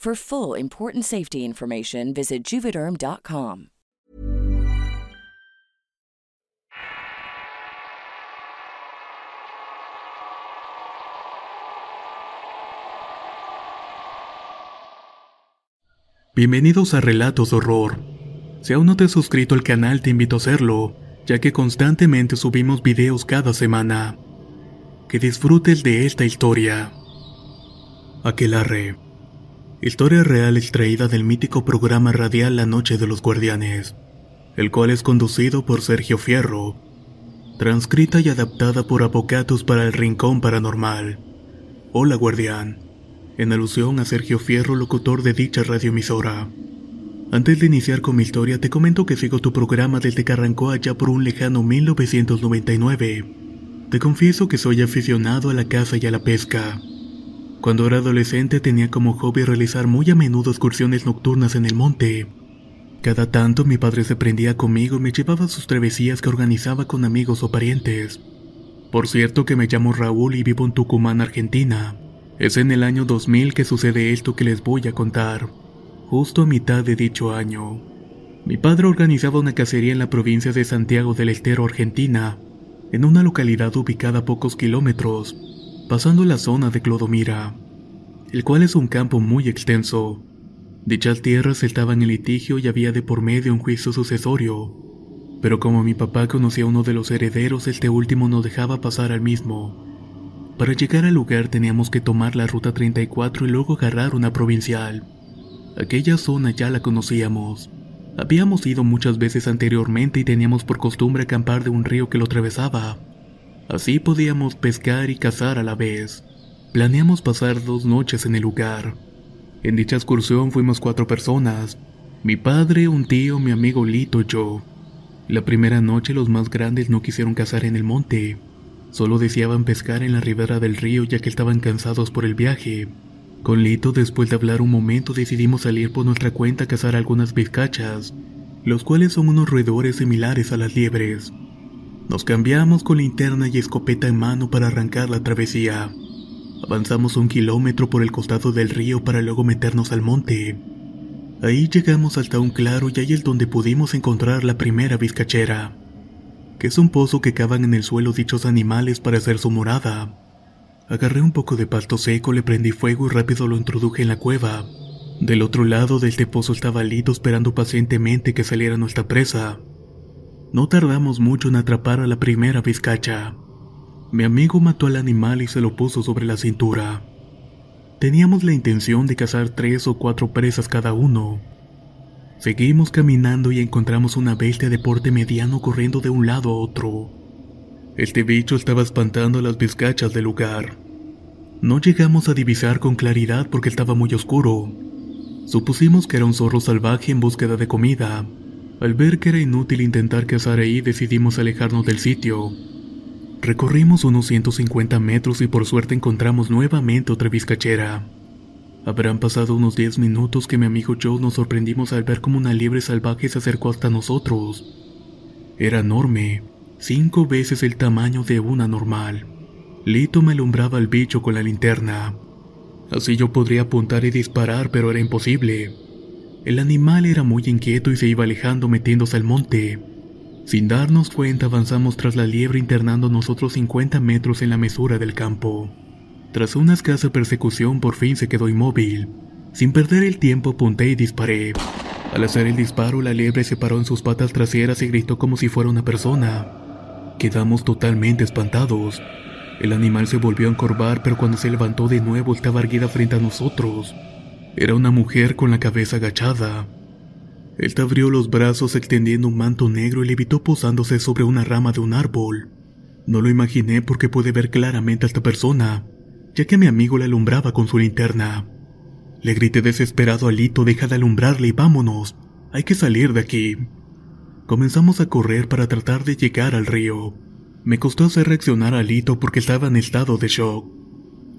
For full important safety information, visit juvederm.com. Bienvenidos a Relatos Horror. Si aún no te has suscrito al canal, te invito a hacerlo, ya que constantemente subimos videos cada semana. Que disfrutes de esta historia. Aquelarre. Historia real extraída del mítico programa radial La Noche de los Guardianes, el cual es conducido por Sergio Fierro, transcrita y adaptada por Apocatus para el Rincón Paranormal. Hola Guardián, en alusión a Sergio Fierro, locutor de dicha radioemisora. Antes de iniciar con mi historia, te comento que sigo tu programa desde que arrancó allá por un lejano 1999. Te confieso que soy aficionado a la caza y a la pesca. Cuando era adolescente tenía como hobby realizar muy a menudo excursiones nocturnas en el monte. Cada tanto mi padre se prendía conmigo y me llevaba a sus travesías que organizaba con amigos o parientes. Por cierto que me llamo Raúl y vivo en Tucumán, Argentina. Es en el año 2000 que sucede esto que les voy a contar, justo a mitad de dicho año. Mi padre organizaba una cacería en la provincia de Santiago del Estero, Argentina, en una localidad ubicada a pocos kilómetros, pasando la zona de Clodomira, el cual es un campo muy extenso. Dichas tierras estaban en litigio y había de por medio un juicio sucesorio, pero como mi papá conocía a uno de los herederos, este último no dejaba pasar al mismo. Para llegar al lugar teníamos que tomar la ruta 34 y luego agarrar una provincial. Aquella zona ya la conocíamos. Habíamos ido muchas veces anteriormente y teníamos por costumbre acampar de un río que lo atravesaba. Así podíamos pescar y cazar a la vez. Planeamos pasar dos noches en el lugar. En dicha excursión fuimos cuatro personas. Mi padre, un tío, mi amigo Lito y yo. La primera noche los más grandes no quisieron cazar en el monte. Solo deseaban pescar en la ribera del río ya que estaban cansados por el viaje. Con Lito, después de hablar un momento, decidimos salir por nuestra cuenta a cazar algunas vizcachas, los cuales son unos roedores similares a las liebres. Nos cambiamos con linterna y escopeta en mano para arrancar la travesía. Avanzamos un kilómetro por el costado del río para luego meternos al monte. Ahí llegamos hasta un claro y ahí es donde pudimos encontrar la primera vizcachera, que es un pozo que cavan en el suelo dichos animales para hacer su morada. Agarré un poco de pasto seco, le prendí fuego y rápido lo introduje en la cueva. Del otro lado de este pozo estaba Lito esperando pacientemente que saliera nuestra presa. No tardamos mucho en atrapar a la primera vizcacha. Mi amigo mató al animal y se lo puso sobre la cintura. Teníamos la intención de cazar tres o cuatro presas cada uno. Seguimos caminando y encontramos una bestia de porte mediano corriendo de un lado a otro. Este bicho estaba espantando a las vizcachas del lugar. No llegamos a divisar con claridad porque estaba muy oscuro. Supusimos que era un zorro salvaje en búsqueda de comida. Al ver que era inútil intentar cazar ahí, decidimos alejarnos del sitio. Recorrimos unos 150 metros y por suerte encontramos nuevamente otra vizcachera. Habrán pasado unos 10 minutos que mi amigo Joe nos sorprendimos al ver como una liebre salvaje se acercó hasta nosotros. Era enorme, cinco veces el tamaño de una normal. Lito me alumbraba al bicho con la linterna. Así yo podría apuntar y disparar, pero era imposible. El animal era muy inquieto y se iba alejando metiéndose al monte. Sin darnos cuenta avanzamos tras la liebre internando nosotros 50 metros en la mesura del campo. Tras una escasa persecución por fin se quedó inmóvil. Sin perder el tiempo apunté y disparé. Al hacer el disparo la liebre se paró en sus patas traseras y gritó como si fuera una persona. Quedamos totalmente espantados. El animal se volvió a encorvar pero cuando se levantó de nuevo estaba erguida frente a nosotros. Era una mujer con la cabeza agachada. Esta abrió los brazos extendiendo un manto negro y levitó posándose sobre una rama de un árbol. No lo imaginé porque pude ver claramente a esta persona, ya que mi amigo la alumbraba con su linterna. Le grité desesperado a Lito, deja de alumbrarle y vámonos, hay que salir de aquí. Comenzamos a correr para tratar de llegar al río. Me costó hacer reaccionar a Lito porque estaba en estado de shock.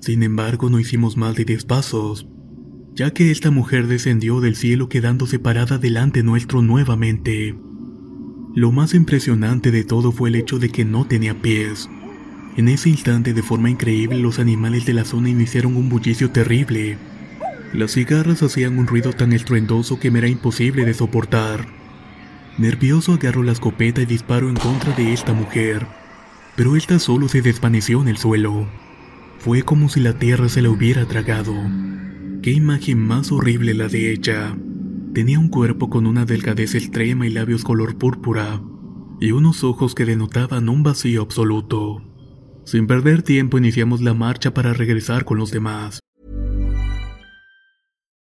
Sin embargo, no hicimos más de diez pasos ya que esta mujer descendió del cielo quedándose parada delante nuestro nuevamente. Lo más impresionante de todo fue el hecho de que no tenía pies. En ese instante, de forma increíble, los animales de la zona iniciaron un bullicio terrible. Las cigarras hacían un ruido tan estruendoso que me era imposible de soportar. Nervioso agarro la escopeta y disparo en contra de esta mujer, pero esta solo se desvaneció en el suelo. Fue como si la tierra se la hubiera tragado. Qué imagen más horrible la de ella. Tenía un cuerpo con una delgadez extrema y labios color púrpura, y unos ojos que denotaban un vacío absoluto. Sin perder tiempo iniciamos la marcha para regresar con los demás.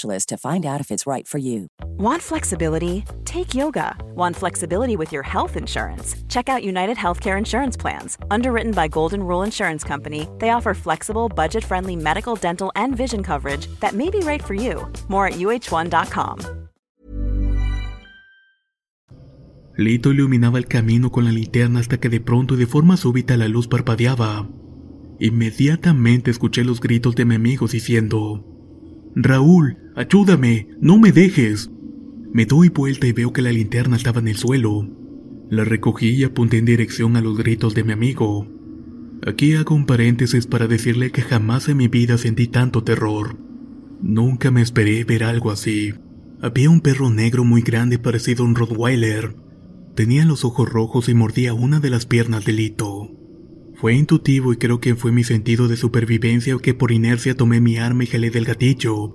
specialist to find out if it's right for you. Want flexibility? Take yoga. Want flexibility with your health insurance? Check out United Healthcare Insurance Plans. Underwritten by Golden Rule Insurance Company, they offer flexible, budget friendly medical, dental, and vision coverage that may be right for you. More at uh1.com. Lito iluminaba el camino con la linterna hasta que de pronto y de forma súbita la luz parpadeaba. Inmediatamente escuché los gritos de mi amigo diciendo: Raúl, ayúdame, no me dejes. Me doy vuelta y veo que la linterna estaba en el suelo. La recogí y apunté en dirección a los gritos de mi amigo. Aquí hago un paréntesis para decirle que jamás en mi vida sentí tanto terror. Nunca me esperé ver algo así. Había un perro negro muy grande parecido a un Rottweiler. Tenía los ojos rojos y mordía una de las piernas de Lito. Fue intuitivo y creo que fue mi sentido de supervivencia que por inercia tomé mi arma y jalé del gatillo.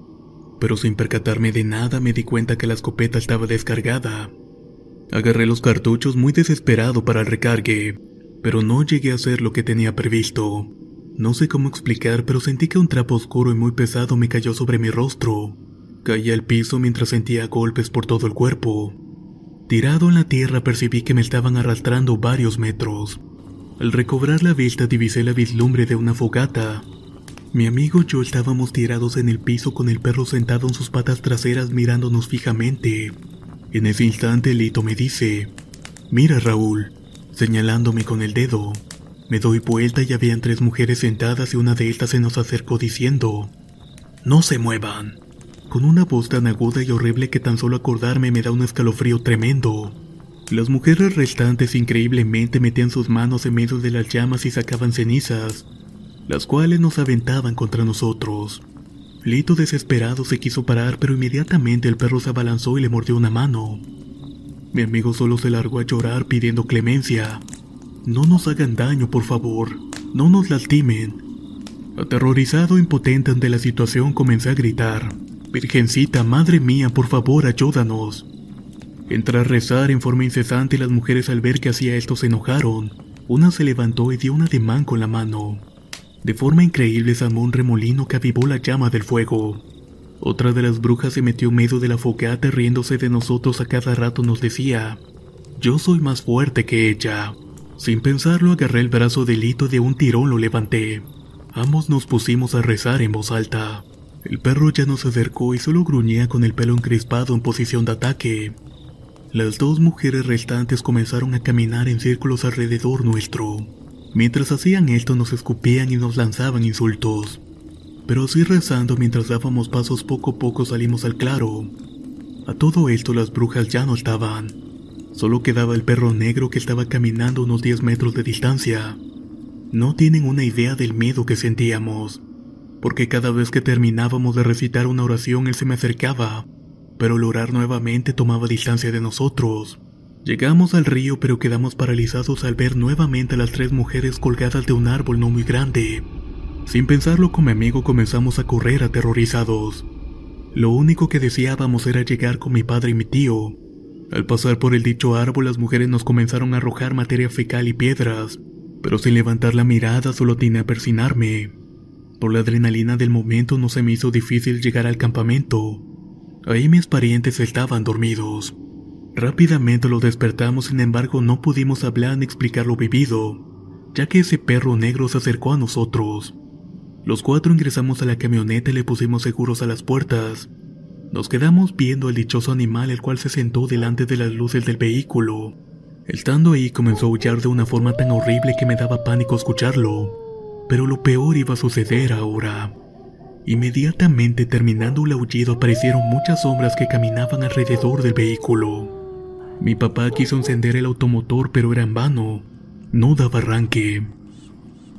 Pero sin percatarme de nada me di cuenta que la escopeta estaba descargada. Agarré los cartuchos muy desesperado para el recargue, pero no llegué a hacer lo que tenía previsto. No sé cómo explicar, pero sentí que un trapo oscuro y muy pesado me cayó sobre mi rostro. Caí al piso mientras sentía golpes por todo el cuerpo. Tirado en la tierra percibí que me estaban arrastrando varios metros. Al recobrar la vista divisé la vislumbre de una fogata. Mi amigo y yo estábamos tirados en el piso con el perro sentado en sus patas traseras mirándonos fijamente. En ese instante Lito me dice, Mira Raúl, señalándome con el dedo. Me doy vuelta y habían tres mujeres sentadas y una de estas se nos acercó diciendo, No se muevan. Con una voz tan aguda y horrible que tan solo acordarme me da un escalofrío tremendo. Las mujeres restantes increíblemente metían sus manos en medio de las llamas y sacaban cenizas, las cuales nos aventaban contra nosotros. Lito desesperado se quiso parar, pero inmediatamente el perro se abalanzó y le mordió una mano. Mi amigo solo se largó a llorar pidiendo clemencia. No nos hagan daño, por favor. No nos lastimen. Aterrorizado e impotente ante la situación, comencé a gritar. Virgencita, madre mía, por favor, ayúdanos. Entré a rezar en forma incesante las mujeres al ver que hacía esto se enojaron. Una se levantó y dio un ademán con la mano. De forma increíble se armó un remolino que avivó la llama del fuego. Otra de las brujas se metió en medio de la fogata riéndose de nosotros a cada rato nos decía, yo soy más fuerte que ella. Sin pensarlo agarré el brazo de Lito y de un tirón lo levanté. Ambos nos pusimos a rezar en voz alta. El perro ya no se acercó y solo gruñía con el pelo encrespado en posición de ataque. Las dos mujeres restantes comenzaron a caminar en círculos alrededor nuestro. Mientras hacían esto nos escupían y nos lanzaban insultos. Pero así rezando mientras dábamos pasos poco a poco salimos al claro. A todo esto las brujas ya no estaban. Solo quedaba el perro negro que estaba caminando unos 10 metros de distancia. No tienen una idea del miedo que sentíamos, porque cada vez que terminábamos de recitar una oración él se me acercaba, pero al orar nuevamente tomaba distancia de nosotros. Llegamos al río pero quedamos paralizados al ver nuevamente a las tres mujeres colgadas de un árbol no muy grande. Sin pensarlo con mi amigo comenzamos a correr aterrorizados. Lo único que deseábamos era llegar con mi padre y mi tío. Al pasar por el dicho árbol las mujeres nos comenzaron a arrojar materia fecal y piedras, pero sin levantar la mirada solo tenía a persinarme. Por la adrenalina del momento no se me hizo difícil llegar al campamento. Ahí mis parientes estaban dormidos. Rápidamente los despertamos, sin embargo no pudimos hablar ni explicar lo vivido, ya que ese perro negro se acercó a nosotros. Los cuatro ingresamos a la camioneta y le pusimos seguros a las puertas. Nos quedamos viendo al dichoso animal el cual se sentó delante de las luces del vehículo. Estando ahí comenzó a aullar de una forma tan horrible que me daba pánico escucharlo. Pero lo peor iba a suceder ahora. Inmediatamente terminando el aullido aparecieron muchas sombras que caminaban alrededor del vehículo. Mi papá quiso encender el automotor pero era en vano. No daba arranque.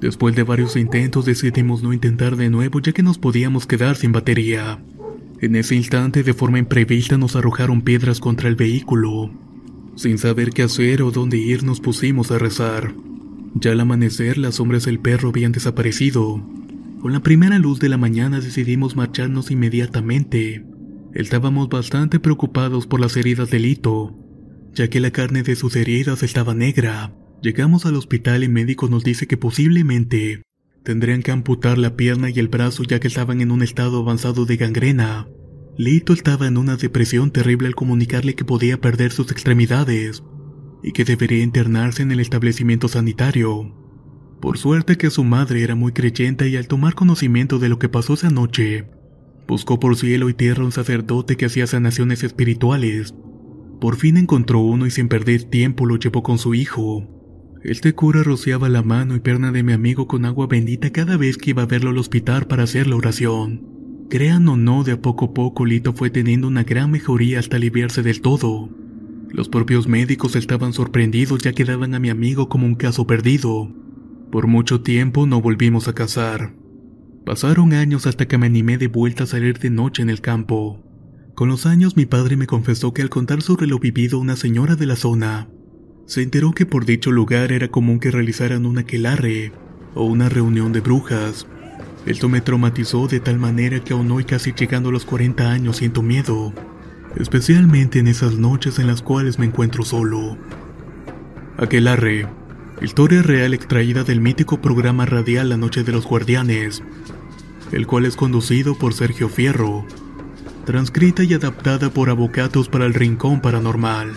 Después de varios intentos decidimos no intentar de nuevo ya que nos podíamos quedar sin batería. En ese instante de forma imprevista nos arrojaron piedras contra el vehículo. Sin saber qué hacer o dónde ir nos pusimos a rezar. Ya al amanecer las sombras del perro habían desaparecido. Con la primera luz de la mañana decidimos marcharnos inmediatamente. Estábamos bastante preocupados por las heridas del hito, ya que la carne de sus heridas estaba negra. Llegamos al hospital y el médico nos dice que posiblemente tendrían que amputar la pierna y el brazo ya que estaban en un estado avanzado de gangrena. Lito estaba en una depresión terrible al comunicarle que podía perder sus extremidades y que debería internarse en el establecimiento sanitario. Por suerte que su madre era muy creyente y al tomar conocimiento de lo que pasó esa noche, buscó por cielo y tierra un sacerdote que hacía sanaciones espirituales. Por fin encontró uno y sin perder tiempo lo llevó con su hijo. Este cura rociaba la mano y pierna de mi amigo con agua bendita cada vez que iba a verlo al hospital para hacer la oración. Crean o no, de a poco a poco Lito fue teniendo una gran mejoría hasta aliviarse del todo. Los propios médicos estaban sorprendidos ya que daban a mi amigo como un caso perdido. Por mucho tiempo no volvimos a casar. Pasaron años hasta que me animé de vuelta a salir de noche en el campo. Con los años mi padre me confesó que al contar sobre lo vivido una señora de la zona, se enteró que por dicho lugar era común que realizaran un aquelarre o una reunión de brujas. Esto me traumatizó de tal manera que aún hoy casi llegando a los 40 años siento miedo, especialmente en esas noches en las cuales me encuentro solo. Aquelarre, historia real extraída del mítico programa radial La Noche de los Guardianes, el cual es conducido por Sergio Fierro, transcrita y adaptada por Avocatos para el Rincón Paranormal.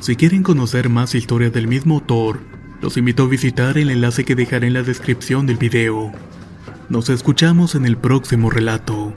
Si quieren conocer más historias del mismo autor, los invito a visitar el enlace que dejaré en la descripción del video. Nos escuchamos en el próximo relato.